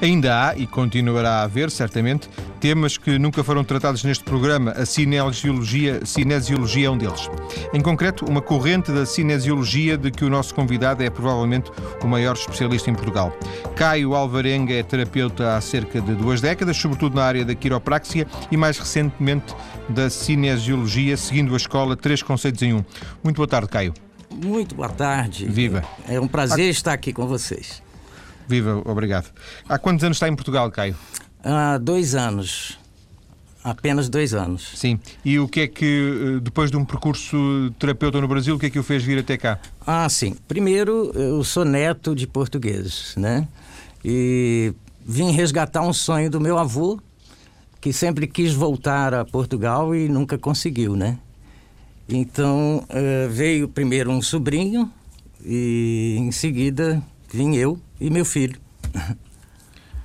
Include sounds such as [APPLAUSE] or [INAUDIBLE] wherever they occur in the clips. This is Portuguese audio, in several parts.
Ainda há, e continuará a haver, certamente, temas que nunca foram tratados neste programa. A cinesiologia, cinesiologia é um deles. Em concreto, uma corrente da cinesiologia de que o nosso convidado é provavelmente o maior especialista em Portugal. Caio Alvarenga é terapeuta há cerca de duas décadas, sobretudo na área da quiropraxia e mais recentemente da cinesiologia, seguindo a escola Três Conceitos em Um. Muito boa tarde, Caio. Muito boa tarde. Viva. É um prazer estar aqui com vocês. Viva, obrigado. Há quantos anos está em Portugal, Caio? Há dois anos. Apenas dois anos. Sim. E o que é que, eh, depois de um percurso terapeuta no Brasil, o que é que o fez vir até cá? Ah, sim. Primeiro, eu sou neto de portugueses, né? E vim resgatar um sonho do meu avô, que sempre quis voltar a Portugal e nunca conseguiu, né? Então, uh, veio primeiro um sobrinho e em seguida vim eu e meu filho.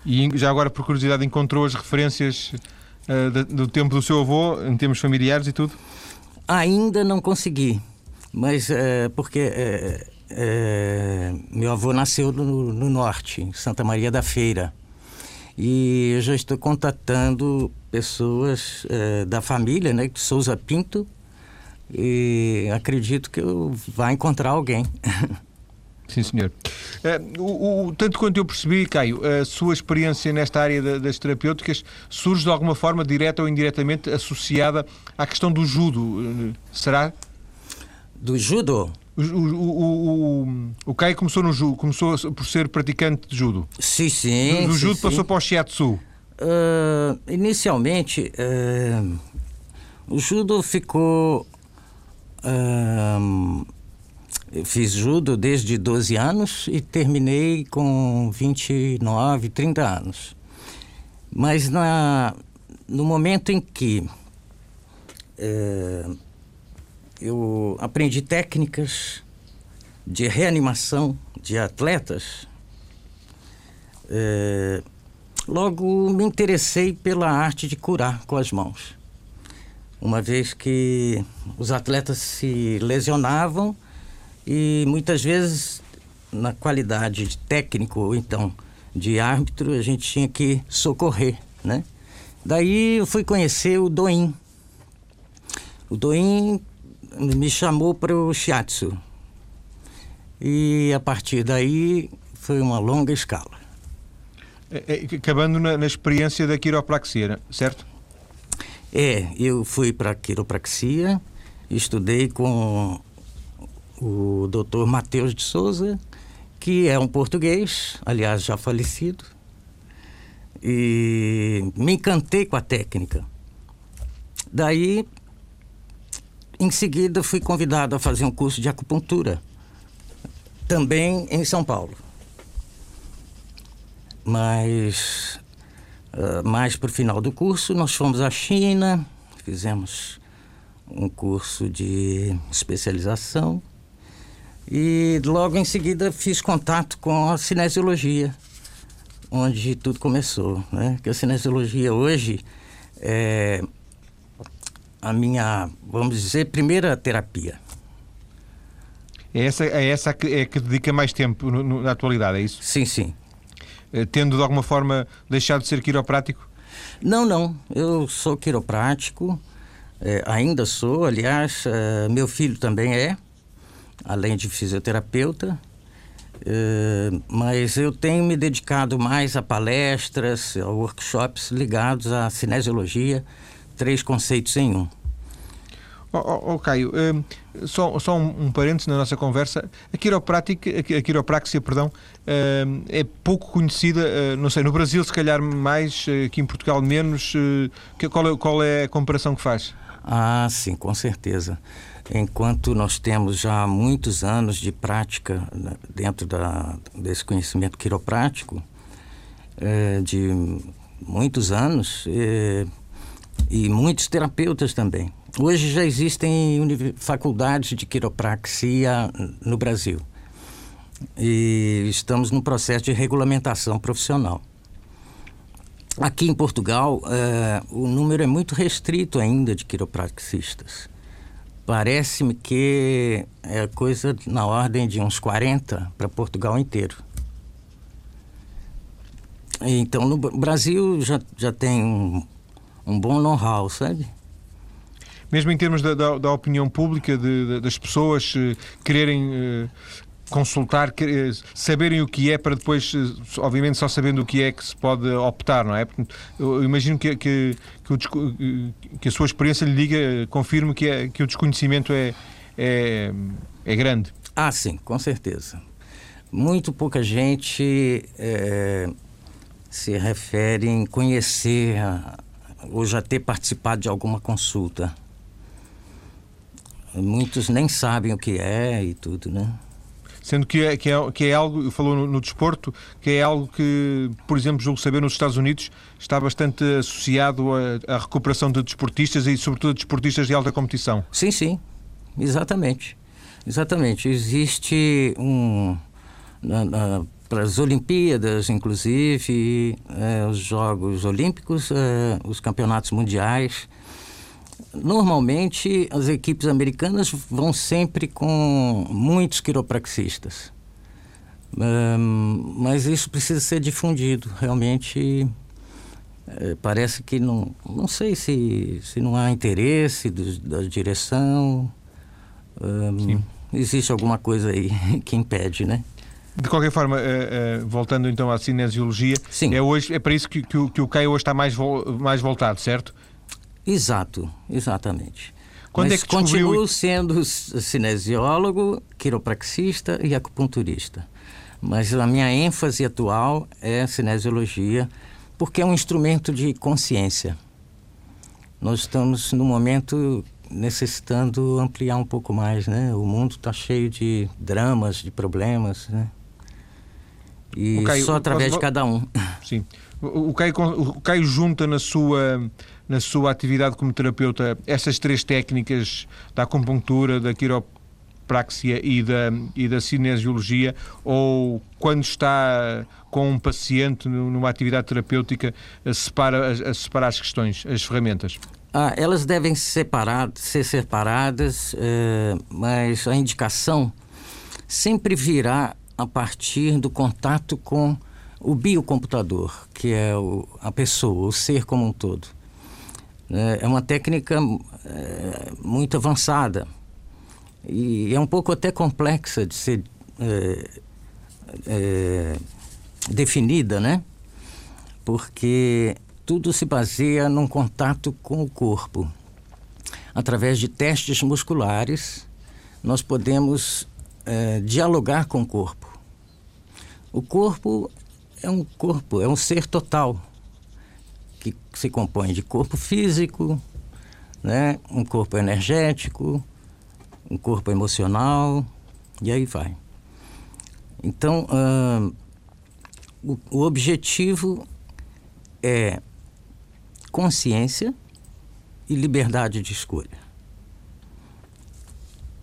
E já agora, por curiosidade, encontrou as referências uh, do tempo do seu avô, em termos familiares e tudo? Ainda não consegui, mas uh, porque meu avô nasceu no, no, norte, em Santa Maria da Feira. E eu já estou contatando pessoas da família, né, de Souza Pinto, e acredito que eu vá encontrar alguém. [LAUGHS] Sim, senhor. Uh, o, o, tanto quanto eu percebi, Caio, a sua experiência nesta área da, das terapêuticas surge de alguma forma, direta ou indiretamente, associada à questão do judo. Uh, será? Do judo? O, o, o, o, Caio começou no judo, começou por ser praticante de judo. Sim, sim. Do, do judo sim, passou sim. para o shiatsu. Uh, inicialmente, o judo ficou eu fiz judo desde 12 anos e terminei com 29, 30 anos. Mas na, no momento em que é, eu aprendi técnicas de reanimação de atletas, é, logo me interessei pela arte de curar com as mãos uma vez que os atletas se lesionavam e muitas vezes na qualidade de técnico ou então de árbitro a gente tinha que socorrer, né? Daí eu fui conhecer o Doin. O Doin me chamou para o shiatsu. E a partir daí foi uma longa escala. É, é, acabando na, na experiência da quiropraxia, certo? É, eu fui para quiropraxia, estudei com o doutor Matheus de Souza, que é um português, aliás, já falecido, e me encantei com a técnica. Daí, em seguida, fui convidado a fazer um curso de acupuntura, também em São Paulo. Mas Uh, mais para o final do curso, nós fomos à China, fizemos um curso de especialização e logo em seguida fiz contato com a cinesiologia, onde tudo começou. Né? Que a cinesiologia hoje é a minha, vamos dizer, primeira terapia. É essa, é essa que, é que dedica mais tempo no, no, na atualidade, é isso? Sim, sim. Eh, tendo de alguma forma deixado de ser quiroprático? Não, não. Eu sou quiroprático, é, ainda sou, aliás, é, meu filho também é, além de fisioterapeuta. É, mas eu tenho me dedicado mais a palestras, a workshops ligados à cinesiologia, três conceitos em um. Oh, oh, oh Caio, uh, só, só um, um parênteses na nossa conversa. A quiroprática, a quiropraxia, perdão, uh, é pouco conhecida, uh, não sei, no Brasil se calhar mais, aqui em Portugal menos. Que, qual, é, qual é a comparação que faz? Ah, sim, com certeza. Enquanto nós temos já muitos anos de prática né, dentro da, desse conhecimento quiroprático, de muitos anos, e muitos terapeutas também. Hoje já existem faculdades de quiropraxia no Brasil. E estamos no processo de regulamentação profissional. Aqui em Portugal, eh, o número é muito restrito ainda de quiropraxistas. Parece-me que é coisa na ordem de uns 40 para Portugal inteiro. Então, no Brasil já, já tem um bom know-how, sabe? Mesmo em termos da, da, da opinião pública, de, de, das pessoas uh, quererem uh, consultar, querer, saberem o que é, para depois, uh, obviamente, só sabendo o que é que se pode optar, não é? Eu imagino que, que, que, o, que a sua experiência lhe diga, confirme que, é, que o desconhecimento é, é, é grande. Ah, sim, com certeza. Muito pouca gente é, se refere em conhecer ou já ter participado de alguma consulta. Muitos nem sabem o que é e tudo, né? Sendo que é, que é, que é algo, falou no, no, desporto, que é algo que, por exemplo, julgo saber, nos Estados Unidos está bastante associado à, recuperação de desportistas e, sobretudo, de desportistas de alta competição. Sim, sim, exatamente. Exatamente. Existe um. Na, na, para as Olimpíadas, inclusive, é, os Jogos Olímpicos, é, os campeonatos mundiais Normalmente, as equipes americanas vão sempre com muitos quiropraxistas. Um, mas isso precisa ser difundido. Realmente, é, parece que não. Não sei se, se não há interesse do, da direção. Um, existe alguma coisa aí [LAUGHS] que impede, né? De qualquer forma, uh, uh, voltando então à cinesiologia, Sim. é, hoje, é para isso que, que, o, que o CAI hoje está mais, vo, mais voltado, certo? Exato, exatamente. Quando Mas é que descobriu... continuo sendo cinesiólogo, quiropraxista e acupunturista. Mas a minha ênfase atual é cinesiologia, porque é um instrumento de consciência. Nós estamos, no momento, necessitando ampliar um pouco mais, né? O mundo está cheio de dramas, de problemas, né? E Caio, só através posso... de cada um. [LAUGHS] Sim. O Caio, o Caio junta na sua na sua atividade como terapeuta essas três técnicas da acupuntura, da quiropraxia e da, e da cinesiologia ou quando está com um paciente numa atividade terapêutica separa, a separar as questões, as ferramentas? Ah, elas devem separar, ser separadas, eh, mas a indicação sempre virá a partir do contato com o biocomputador, que é o, a pessoa, o ser como um todo. É, é uma técnica é, muito avançada e é um pouco até complexa de ser é, é, definida, né? Porque tudo se baseia num contato com o corpo. Através de testes musculares, nós podemos é, dialogar com o corpo. O corpo é um corpo, é um ser total que se compõe de corpo físico, né? um corpo energético, um corpo emocional, e aí vai. Então, uh, o, o objetivo é consciência e liberdade de escolha.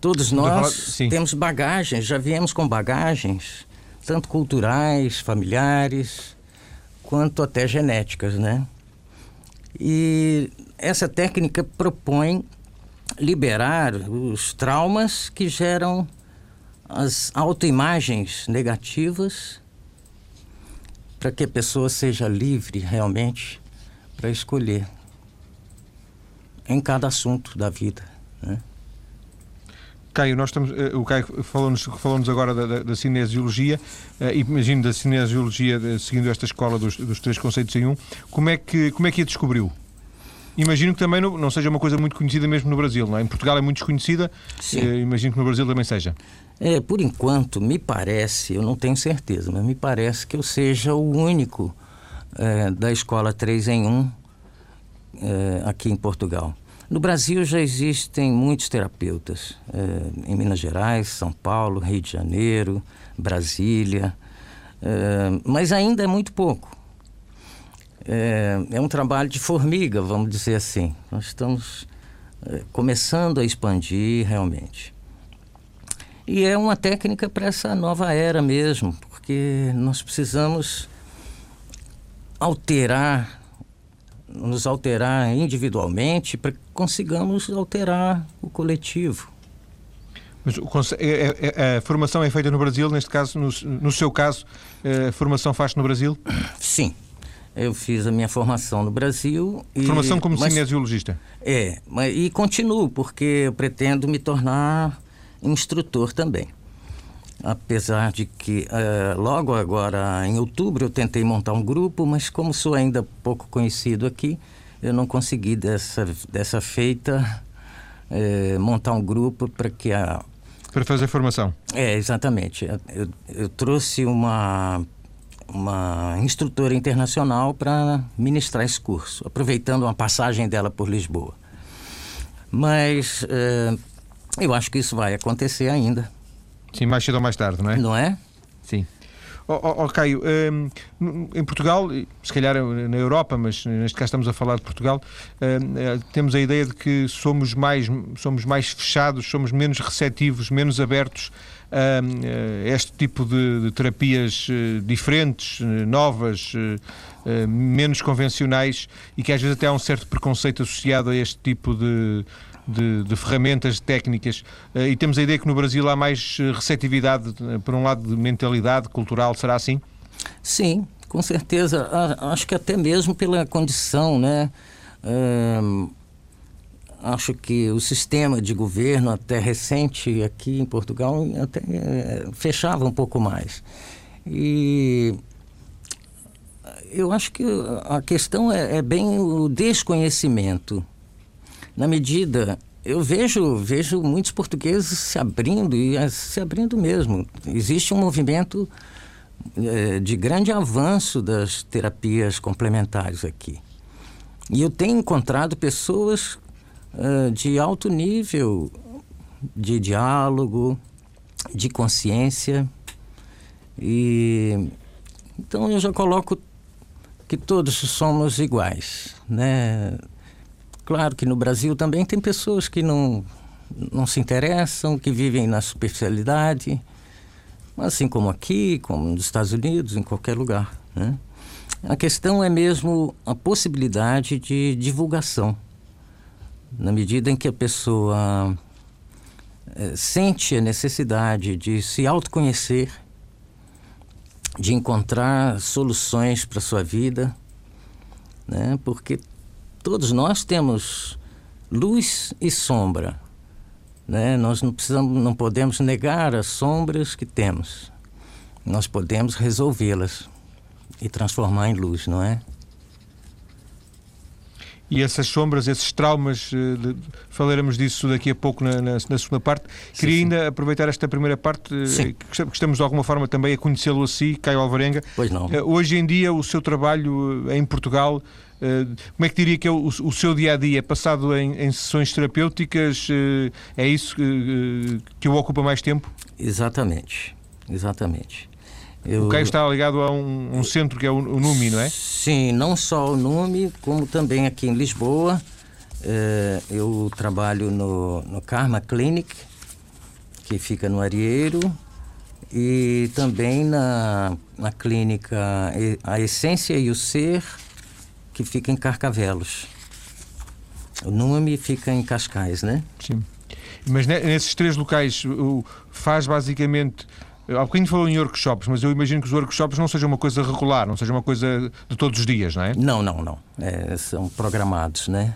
Todos nós temos bagagens, já viemos com bagagens, tanto culturais, familiares, quanto até genéticas, né? E essa técnica propõe liberar os traumas que geram as autoimagens negativas para que a pessoa seja livre realmente para escolher em cada assunto da vida. Né? Caio, nós estamos, eh, o Caio falou-nos falou agora da, da, da cinesiologia, uh, imagino da cinesiologia, de, seguindo esta escola dos, dos, três conceitos em um, como é que, como é que a descobriu? Imagino que também não, não, seja uma coisa muito conhecida mesmo no Brasil, não é? Em Portugal é muito desconhecida, uh, imagino que no Brasil também seja. É, por enquanto, me parece, eu não tenho certeza, mas me parece que eu seja o único da escola 3 em 1 aqui em Portugal. No Brasil já existem muitos terapeutas, é, em Minas Gerais, São Paulo, Rio de Janeiro, Brasília, é, mas ainda é muito pouco. É, é, um trabalho de formiga, vamos dizer assim. Nós estamos começando a expandir realmente. E é uma técnica para essa nova era mesmo, porque nós precisamos alterar nos alterar individualmente para consigamos alterar o coletivo. Mas a, é, é, é, a, formação é feita no Brasil, neste caso, no, no seu caso, a formação faz-se no Brasil? Sim, Eu fiz a minha formação no Brasil. E, formação como mas, cinesiologista? É, mas, e continuo, porque eu pretendo me tornar instrutor também. Apesar de que uh, logo agora, em outubro, eu tentei montar um grupo, mas como sou ainda pouco conhecido aqui, eu não consegui dessa, dessa feita uh, montar um grupo para que a. Para fazer formação? É, exatamente. Eu, eu trouxe uma uma instrutora internacional para ministrar esse curso, aproveitando uma passagem dela por Lisboa. Mas uh, eu acho que isso vai acontecer ainda. Sim, mais cedo ou mais tarde, não é? Não é? Sim. Oh, oh, Caio, um, em Portugal, se calhar na Europa, mas neste caso estamos a falar de Portugal, um, temos a ideia de que somos mais, somos mais fechados, somos menos receptivos, menos abertos a, a este tipo de, de terapias eh, diferentes, eh, novas, eh, menos convencionais e que às vezes até há um certo preconceito associado a este tipo de, de, de, ferramentas técnicas uh, e temos a ideia que no Brasil há mais eh, receptividade, uh, por um lado, de mentalidade cultural, será assim? Sim, com certeza. Acho que até mesmo pela condição, né? Acho que o sistema de governo até recente aqui em Portugal até fechava um pouco mais. E eu acho que a questão é, é bem o desconhecimento na medida eu vejo vejo muitos portugueses se abrindo e eh, se abrindo mesmo. Existe um movimento é, de grande avanço das terapias complementares aqui. E eu tenho encontrado pessoas é, de alto nível de diálogo de consciência. E então eu já coloco que todos somos iguais né Claro que no Brasil também tem pessoas que não, não se interessam, que vivem na superficialidade, assim como aqui, como nos Estados Unidos, em qualquer lugar. Né? A questão é mesmo a possibilidade de divulgação. Na medida em que a pessoa é, sente a necessidade de se autoconhecer, de encontrar soluções para sua vida, né? porque todos nós temos luz e sombra. Né? Nós não precisamos, não podemos negar as sombras que temos. Nós podemos resolvê-las e transformar em luz, não é? E essas sombras, esses traumas, eh, falaremos disso daqui a pouco na, na, na segunda parte. Sim, Queria sim. ainda aproveitar esta primeira parte, eh, sim. que estamos de alguma forma também a conhecê-lo assim, Caio Alvarenga. Pois não. Eh, hoje em dia, o seu trabalho em Portugal como é que diria que é o, o seu dia a dia? Passado em, em sessões terapêuticas? Eh, é isso que, eh, que o ocupa mais tempo? Exatamente, exatamente. Eu... O Caio está ligado a um, um centro que é o, o, NUMI, não é? Sim, não só o NUMI, como também aqui em Lisboa. eu trabalho no, no Karma Clinic, que fica no Arieiro, e também na, na clínica A Essência e o Ser, que fica em Carcavelos. O nome fica em Cascais, né? Sim. Mas nesses três locais faz basicamente. Há bocadinho falou em workshops, mas eu imagino que os workshops não sejam uma coisa regular, não seja uma coisa de todos os dias, não é? Não, não, não. É, são programados, né?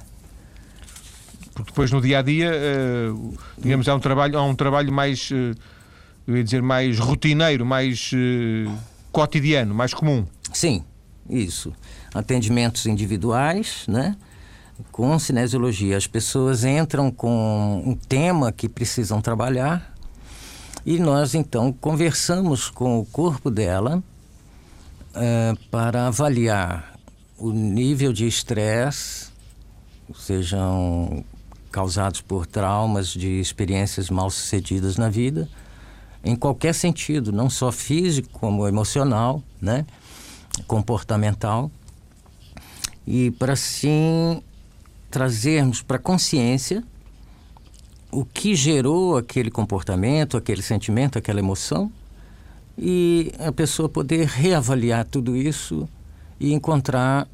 Porque depois no dia a dia, uh, digamos, há um trabalho, há um trabalho mais, uh, eu ia dizer, mais rotineiro, mais cotidiano, mais comum. Sim, isso. Atendimentos individuais, né? Com cinesiologia. As pessoas entram com um tema que precisam trabalhar e nós então conversamos com o corpo dela uh, para avaliar o nível de estresse, sejam causados por traumas de experiências mal sucedidas na vida, em qualquer sentido, não só físico como emocional, né? comportamental e para assim trazermos para consciência o que gerou aquele comportamento, aquele sentimento, aquela emoção e a pessoa poder reavaliar tudo isso e encontrar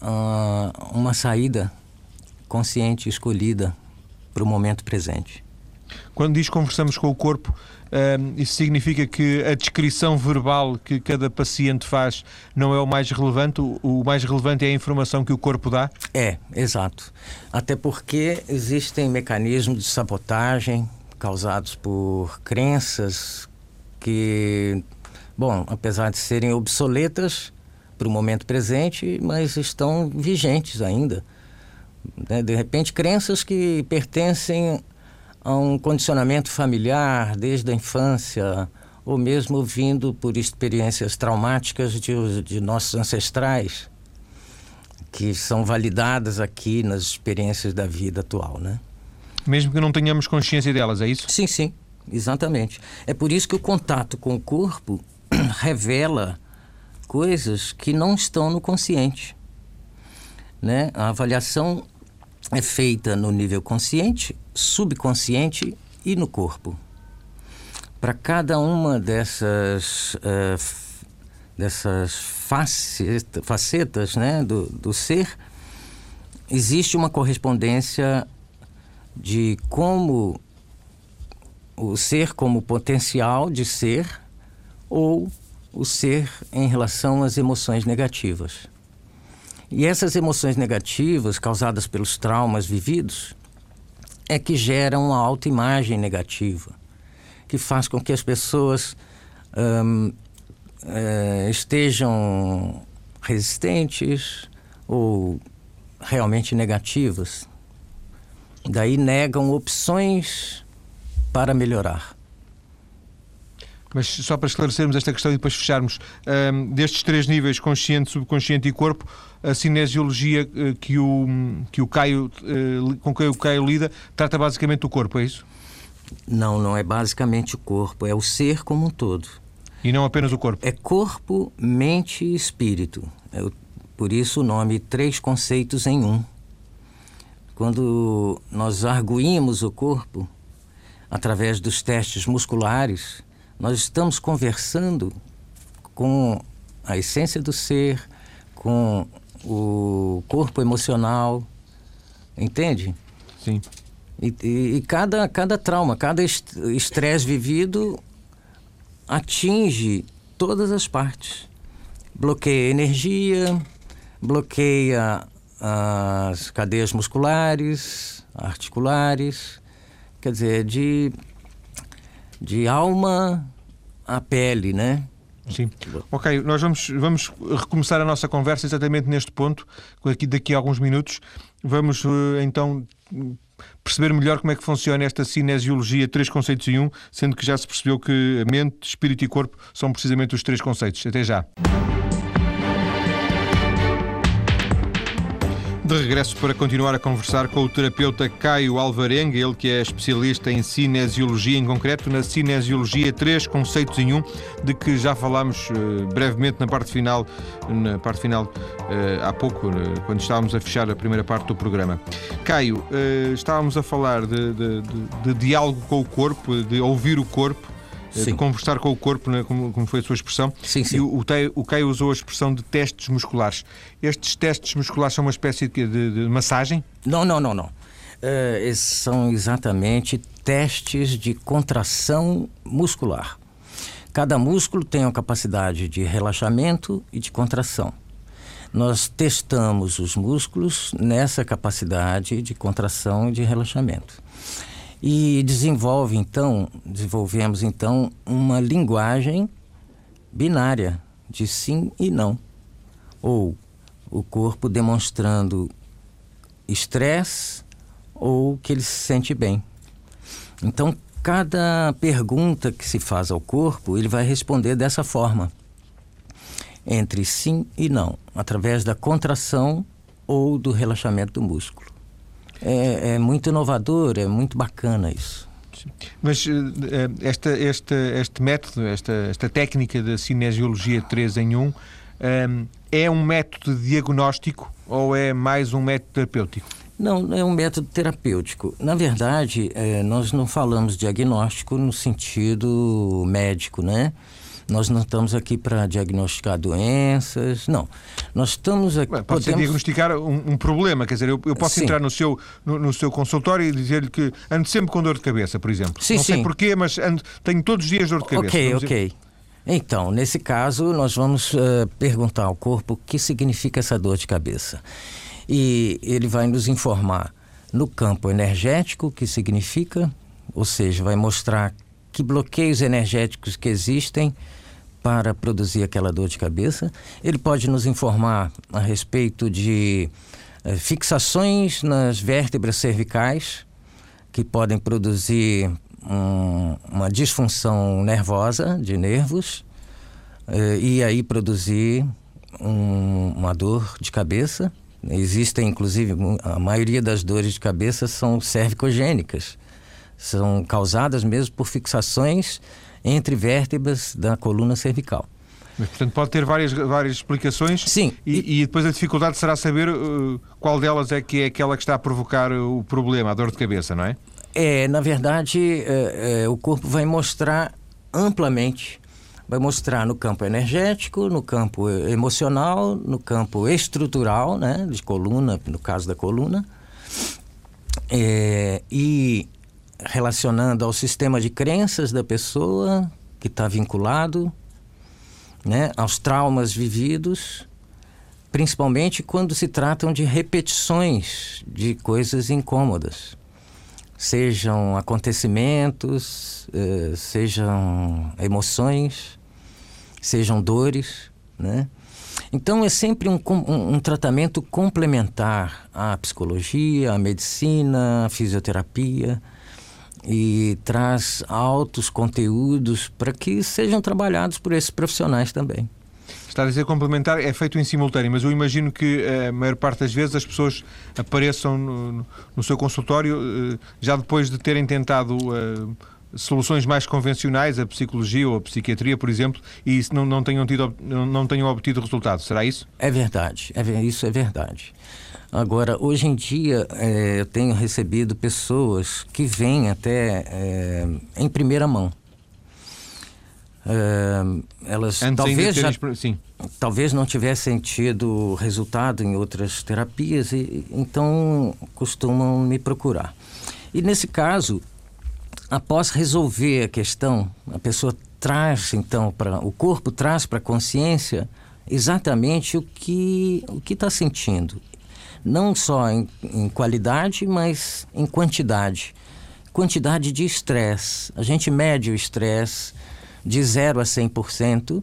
uh, uma saída consciente, escolhida para o momento presente. Quando diz conversamos com o corpo, isso significa que a descrição verbal que cada paciente faz não é o mais relevante? O, mais relevante é a informação que o corpo dá? É, exato. Até porque existem mecanismos de sabotagem causados por crenças que, bom, apesar de serem obsoletas para o momento presente, mas estão vigentes ainda. Né? De repente, crenças que pertencem a um condicionamento familiar desde a infância, ou mesmo vindo por experiências traumáticas de, de nossos ancestrais, que são validadas aqui nas experiências da vida atual, né? Mesmo que não tenhamos consciência delas, é isso? Sim, sim, exatamente. É por isso que o contato com o corpo [CLEARS THROAT] revela coisas que não estão no consciente. Né? A avaliação é feita no nível consciente, subconsciente e no corpo. Para cada uma dessas, uh, dessas faceta, facetas né, do, do ser, existe uma correspondência de como o ser como potencial de ser ou o ser em relação às emoções negativas. E essas emoções negativas causadas pelos traumas vividos é que geram uma autoimagem negativa, que faz com que as pessoas hum, é, estejam resistentes ou realmente negativas. Daí negam opções para melhorar. Mas só para esclarecermos esta questão e depois fecharmos, um, destes três níveis, consciente, subconsciente e corpo, a cinesiologia uh, que o, que o Caio, uh, com que o Caio lida trata basicamente do corpo, é isso? Não, não é basicamente o corpo, é o ser como um todo. E não apenas o corpo? É corpo, mente e espírito. É por isso o nome Três Conceitos em Um. Quando nós arguímos o corpo, através dos testes musculares, nós estamos conversando com a essência do ser, com o corpo emocional, entende? Sim. E, e, e cada, cada trauma, cada estresse vivido atinge todas as partes. Bloqueia a energia, bloqueia as cadeias musculares, articulares, quer dizer, de de alma à pele, né? Sim. Ok, nós vamos, vamos recomeçar a nossa conversa exatamente neste ponto, daqui, a alguns minutos. Vamos eh, então perceber melhor como é que funciona esta cinesiologia três conceitos em um, sendo que já se percebeu que mente, espírito e corpo são precisamente os três conceitos. Até já. De regresso para continuar a conversar com o terapeuta Caio Alvarenga, ele que é especialista em cinesiologia, em concreto na cinesiologia 3 conceitos em um, de que já falámos uh, brevemente na parte final, na parte final uh, há pouco, uh, quando estávamos a fechar a primeira parte do programa. Caio, estávamos a falar de, de, de, de diálogo com o corpo, de ouvir o corpo. Eh, sim. de conversar com o corpo, né, como, como, foi a sua expressão. Sim, sim. E o, o Caio usou a expressão de testes musculares. Estes testes musculares são uma espécie de, de, de massagem? Não, não, não, não. Uh, são exatamente testes de contração muscular. Cada músculo tem uma capacidade de relaxamento e de contração. Nós testamos os músculos nessa capacidade de contração e de relaxamento. E desenvolve então, desenvolvemos então uma linguagem binária de sim e não. Ou o corpo demonstrando estresse ou que ele se sente bem. Então, cada pergunta que se faz ao corpo, ele vai responder dessa forma. Entre sim e não, através da contração ou do relaxamento do músculo é, é muito inovador, é muito bacana isso. Mas uh, esta, esta, este método, esta, esta técnica da cinesiologia 3 em 1, um, um, é um método diagnóstico ou é mais um método terapêutico? Não, é um método terapêutico. Na verdade, é, nós não falamos diagnóstico no sentido médico, né? Nós não estamos aqui para diagnosticar doenças, não. Nós estamos aqui. Pode podemos... diagnosticar um, um, problema, quer dizer, eu, eu posso sim. entrar no seu, no, no seu consultório e dizer-lhe que ando sempre com dor de cabeça, por exemplo. Sim, não sim. sei porquê, mas ando, tenho todos os dias dor de cabeça. Ok, ok. Então, nesse caso, nós vamos uh, perguntar ao corpo o que significa essa dor de cabeça. E ele vai nos informar no campo energético o que significa, ou seja, vai mostrar que bloqueios energéticos que existem para produzir aquela dor de cabeça. Ele pode nos informar a respeito de uh, fixações nas vértebras cervicais que podem produzir um, uma disfunção nervosa de nervos uh, e aí produzir um, uma dor de cabeça. Existem, inclusive, a maioria das dores de cabeça são cervicogênicas, são causadas mesmo por fixações entre vértebras da coluna cervical. Mas, portanto, pode ter várias, várias explicações. Sim. E, e depois a dificuldade será saber uh, qual delas é que é aquela que está a provocar o problema, a dor de cabeça, não é? É, na verdade, é, é, o corpo vai mostrar amplamente, vai mostrar no campo energético, no campo emocional, no campo estrutural, né, de coluna, no caso da coluna, é, e relacionando ao sistema de crenças da pessoa que está vinculado, né, aos traumas vividos, principalmente quando se tratam de repetições de coisas incômodas sejam acontecimentos, eh, sejam emoções, sejam dores, né? Então é sempre um, um, um, tratamento complementar à psicologia, à medicina, à fisioterapia e traz altos conteúdos para que sejam trabalhados por esses profissionais também. Está a dizer complementar, é feito em simultâneo, mas eu imagino que eh, a maior parte das vezes as pessoas apareçam no, no seu consultório eh, já depois de terem tentado uh, soluções mais convencionais, a psicologia ou a psiquiatria, por exemplo, e não, não, tenham, tido, não tenham obtido resultado. Será isso? É verdade, é, isso é verdade. Agora, hoje em dia, é, eu tenho recebido pessoas que vêm até é, em primeira mão Uh, elas Antes talvez já, sim. talvez não tivessem tido resultado em outras terapias e então costumam me procurar. E nesse caso, após resolver a questão, a pessoa traz então para o corpo traz para a consciência exatamente o que o que está sentindo, não só em, em qualidade, mas em quantidade, quantidade de estresse. A gente mede o estresse de 0 a 100%,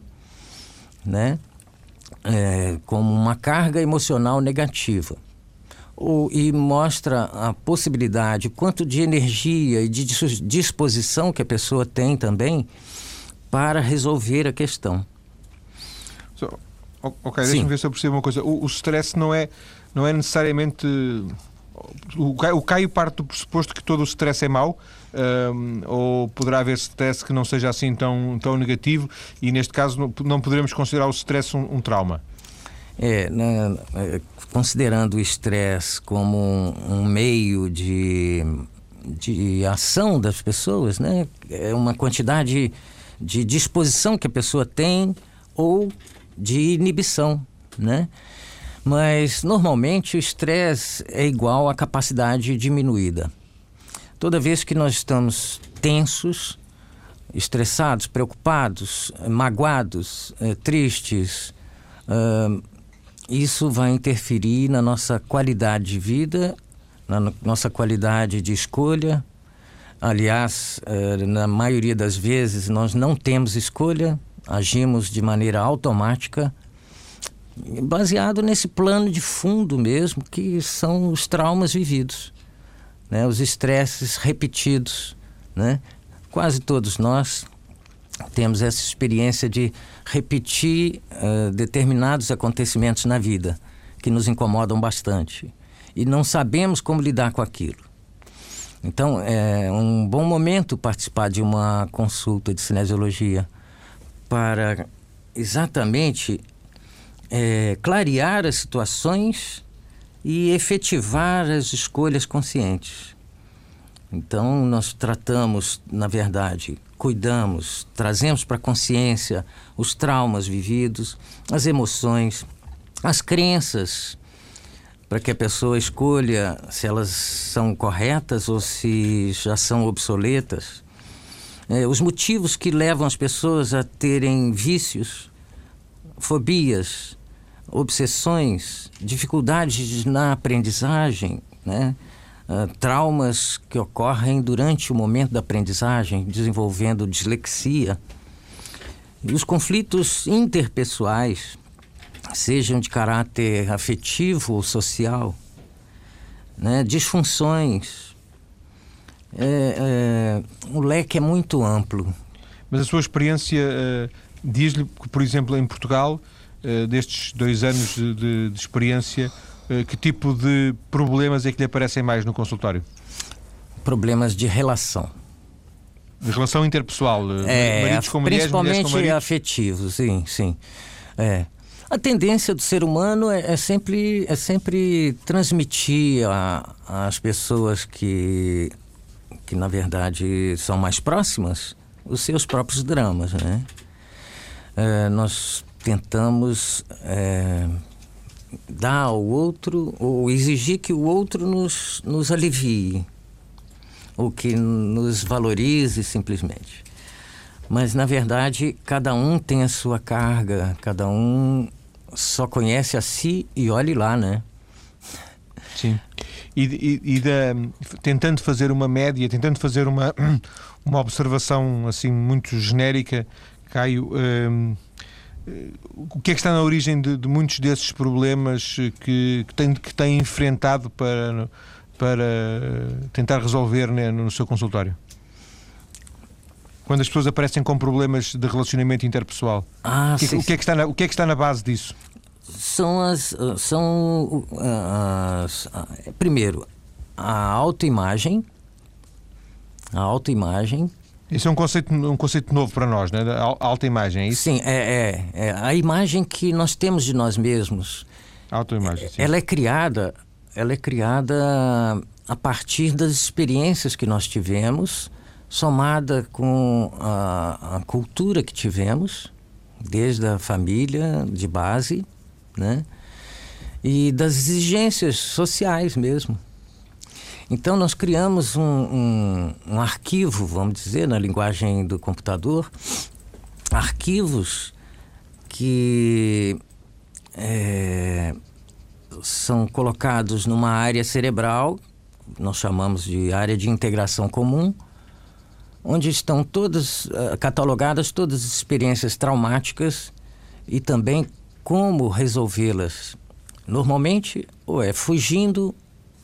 né? É, como uma carga emocional negativa. E mostra a possibilidade, quanto de energia e de disposição que a pessoa tem também para resolver a questão. So, ok, deixa-me ver se eu percebo uma coisa. O, o stress não é, não é necessariamente. O, o Caio parte do pressuposto que todo o stress é mau, um, ou poderá haver stress que não seja assim tão, tão negativo e neste caso não, não poderemos considerar o stress um, um trauma? É, né, é, considerando o estresse como um, um, meio de, de ação das pessoas, né? É uma quantidade de disposição que a pessoa tem ou de inibição, né? Mas normalmente o estresse é igual à capacidade diminuída. Toda vez que nós estamos tensos, estressados, preocupados, magoados, eh, tristes, uh, isso vai interferir na nossa qualidade de vida, na nossa qualidade de escolha. Aliás, uh, na maioria das vezes nós não temos escolha, agimos de maneira automática, baseado nesse plano de fundo mesmo, que são os traumas vividos né, os estresses repetidos. Né? Quase todos nós temos essa experiência de repetir uh, determinados acontecimentos na vida que nos incomodam bastante e não sabemos como lidar com aquilo. Então, é um bom momento participar de uma consulta de cinesiologia para exatamente é, clarear as situações e efetivar as escolhas conscientes. Então, nós tratamos, na verdade, cuidamos, trazemos para a consciência os traumas vividos, as emoções, as crenças, para que a pessoa escolha se elas são corretas ou se já são obsoletas. É, os motivos que levam as pessoas a terem vícios, fobias, obsessões, dificuldades na aprendizagem, né? Uh, traumas que ocorrem durante o momento da aprendizagem, desenvolvendo dislexia. E os conflitos interpessoais, sejam de caráter afetivo ou social, né? disfunções. É, é, o leque é muito amplo. Mas a sua experiência uh, diz-lhe que, por exemplo, em Portugal, uh, destes dois anos de, de, experiência, que tipo de problemas é que lhe aparecem mais no consultório? Problemas de relação. De relação interpessoal, é, maridos com mulheres, principalmente mulheres com afetivos, sim, sim. É. A tendência do ser humano é, é sempre, é sempre transmitir às pessoas que, que, na verdade, são mais próximas os seus próprios dramas, né? É, nós tentamos é, dar ao outro ou exigir que o outro nos, nos alivie ou que nos valorize simplesmente. Mas, na verdade, cada um tem a sua carga, cada um só conhece a si e olhe lá, né? Sim. E, e, e da, tentando fazer uma média, tentando fazer uma, [CLEARS THROAT] uma observação assim muito genérica, Caio, hum, o que é que está na origem de, de muitos desses problemas que, que, tem, que tem enfrentado para, para tentar resolver né, no seu consultório? Quando as pessoas aparecem com problemas de relacionamento interpessoal. Ah, o, que, sim, o que, é que está na, o que é que está na base disso? São as. São as, primeiro, a autoimagem. A autoimagem. Isso é um conceito, um conceito novo para nós, né? Alta imagem, é isso? Sim, é, é, é a imagem que nós temos de nós mesmos. Autoimagem, sim. Ela é criada, ela é criada a partir das experiências que nós tivemos somada com a, a cultura que tivemos, desde a família de base, né? E das exigências sociais mesmo. Então, nós criamos um, um, um, arquivo, vamos dizer, na linguagem do computador, arquivos que é, são colocados numa área cerebral, nós chamamos de área de integração comum, onde estão todas uh, catalogadas todas as experiências traumáticas e também como resolvê-las. Normalmente, ou é fugindo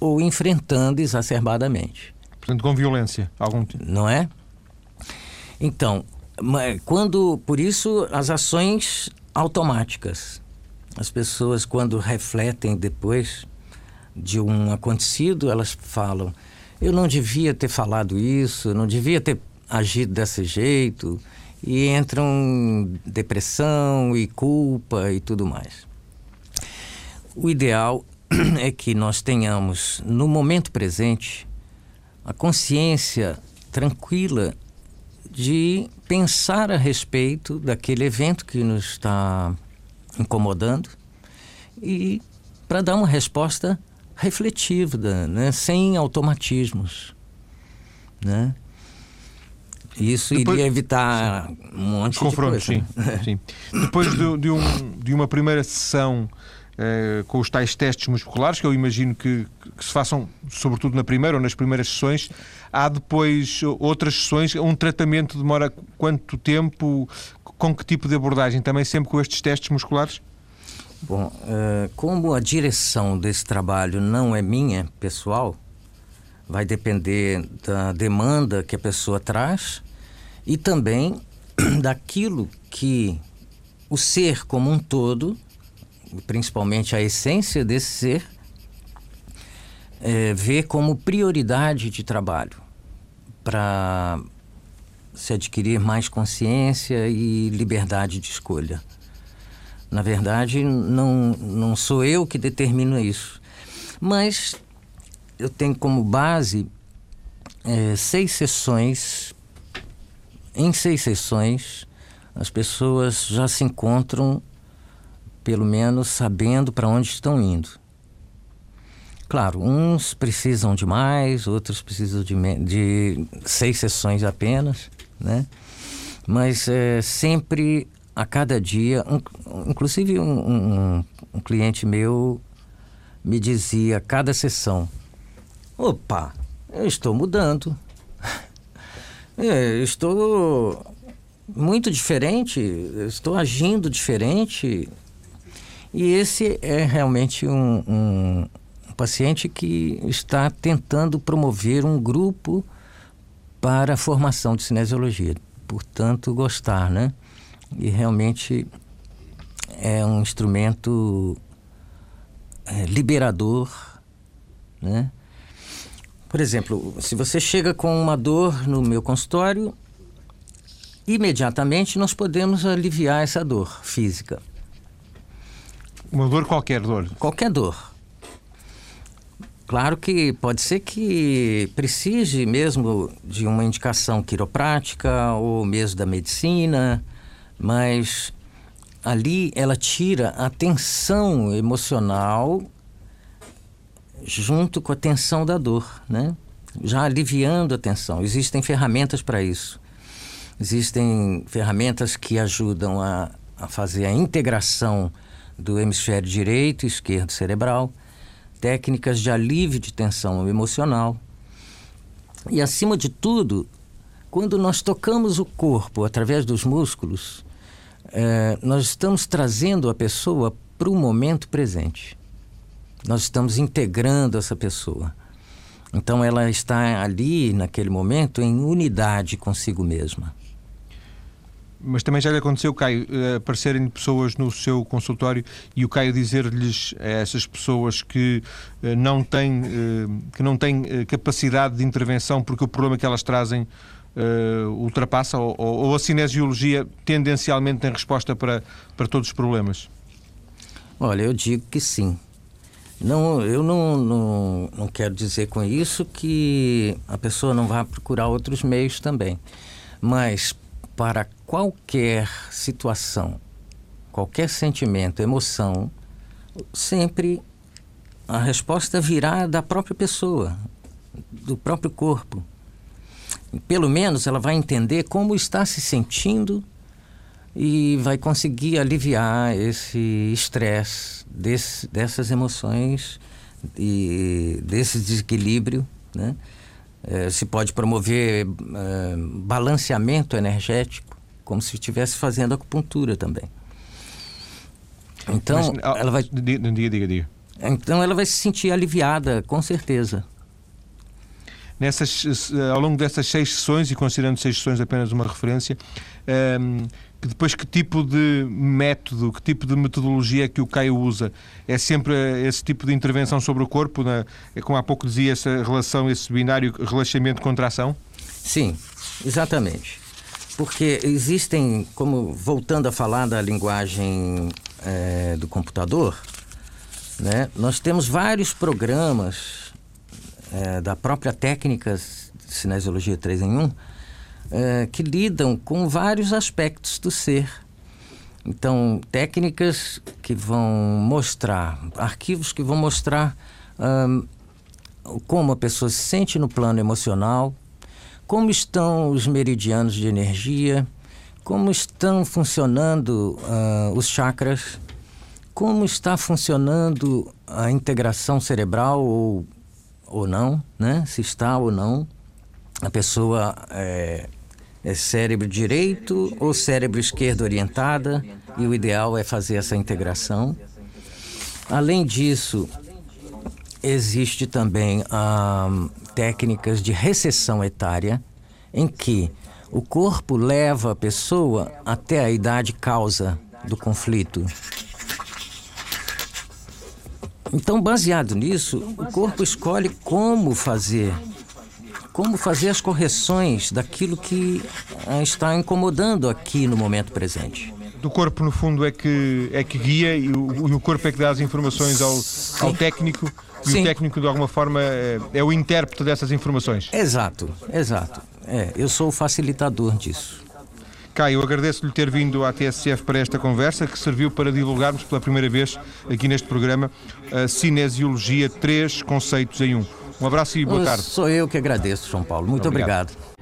ou enfrentando exacerbadamente. Portanto, com violência, algum tipo. Não é? Então, quando, por isso, as ações automáticas. As pessoas, quando refletem depois de um acontecido, elas falam: eu não devia ter falado isso, não devia ter agido desse jeito, e entram em depressão e culpa e tudo mais. O ideal [CLEARS THROAT] é que nós tenhamos, no momento presente, a consciência tranquila de pensar a respeito daquele evento que nos está incomodando e para dar uma resposta refletiva, né? sem automatismos. Né? Isso Depois, iria evitar um monte de coisa. Sim, [LAUGHS] sim. Depois de, de, um, de uma primeira sessão uh, com os tais testes musculares, que eu imagino que, que, se façam sobretudo na primeira ou nas primeiras sessões, há depois outras sessões. Um tratamento demora quanto tempo? Com que tipo de abordagem? Também sempre com estes testes musculares? Bom, uh, como a direção desse trabalho não é minha, pessoal, vai depender da demanda que a pessoa traz e também [CLEARS THROAT] daquilo que o ser como um todo, principalmente a essência desse ser, é, vê como prioridade de trabalho para se adquirir mais consciência e liberdade de escolha. Na verdade, não, não sou eu que determino isso. Mas eu tenho como base é, seis sessões em seis sessões, as pessoas já se encontram, pelo menos, sabendo para onde estão indo. Claro, uns precisam de mais, outros precisam de, de seis sessões apenas, né? Mas é, sempre, a cada dia, um, inclusive um, um, um cliente meu me dizia a cada sessão: opa, eu estou mudando. [LAUGHS] É, estou muito diferente, estou agindo diferente. E esse é realmente um, um, paciente que está tentando promover um grupo para a formação de cinesiologia. Portanto, gostar, né? E realmente é um instrumento é, liberador, né? Por exemplo, se você chega com uma dor no meu consultório, imediatamente nós podemos aliviar essa dor física. Uma dor, qualquer dor? Qualquer dor. Claro que pode ser que precise mesmo de uma indicação quiroprática ou mesmo da medicina, mas ali ela tira a tensão emocional junto com a tensão da dor, né? Já aliviando a tensão. Existem ferramentas para isso. Existem ferramentas que ajudam a, a fazer a integração do hemisfério direito e esquerdo cerebral, técnicas de alívio de tensão emocional. E, acima de tudo, quando nós tocamos o corpo através dos músculos, é, nós estamos trazendo a pessoa para o momento presente. Nós estamos integrando essa pessoa. Então ela está ali, naquele momento, em unidade consigo mesma. Mas também já lhe aconteceu, Caio, eh, aparecerem pessoas no seu consultório e o Caio dizer-lhes a essas pessoas que eh, não têm, eh, que não têm capacidade de intervenção porque o problema que elas trazem ultrapassa ou, ou, a cinesiologia tendencialmente tem resposta para, para todos os problemas? Olha, eu digo que sim. Não, eu não, não, não quero dizer com isso que a pessoa não vá procurar outros meios também. Mas para qualquer situação, qualquer sentimento, emoção, sempre a resposta virá da própria pessoa, do próprio corpo. Pelo menos ela vai entender como está se sentindo e vai conseguir aliviar esse estresse dessas emoções e desse desequilíbrio, né? É, se pode promover é, balanceamento energético, como se estivesse fazendo acupuntura também. Então, Mas, ela vai. Diga, diga, diga. Então, ela vai se sentir aliviada, com certeza. Nessas, ao longo dessas seis sessões, e considerando seis sessões apenas uma referência, um, ehm, depois que tipo de método, que tipo de metodologia é que o Caio usa? É sempre esse tipo de intervenção sobre o corpo, na, é como há pouco dizia, essa relação, esse binário relaxamento-contração? Sim, exatamente. Porque existem, como voltando a falar da linguagem é, do computador, né, nós temos vários programas é, da própria técnica de cinesiologia 3 em 1 é, que lidam com vários aspectos do ser. Então, técnicas que vão mostrar, arquivos que vão mostrar como a pessoa se sente no plano emocional, como estão os meridianos de energia, como estão funcionando uh, os chakras, como está funcionando a integração cerebral ou, ou não, né? se está ou não a pessoa é, é cérebro direito ou cérebro esquerdo orientada, e o ideal é fazer essa integração. Além disso, existe também ah, técnicas de recessão etária, em que o corpo leva a pessoa até a idade causa do conflito. Então, baseado nisso, o corpo escolhe como fazer como fazer as correções daquilo que ah, está incomodando aqui no momento presente. Do corpo, no fundo, é que, é que guia e o, e o corpo é que dá as informações ao, ao técnico e Sim. o técnico, de alguma forma, é, é, o intérprete dessas informações. Exato, exato. É, eu sou o facilitador disso. Caio, agradeço-lhe ter vindo à TSF para esta conversa, que serviu para divulgarmos pela primeira vez aqui neste programa a Cinesiologia, três conceitos em um. Um abraço e boa tarde. Sou eu que agradeço, João Paulo. Muito obrigado. obrigado.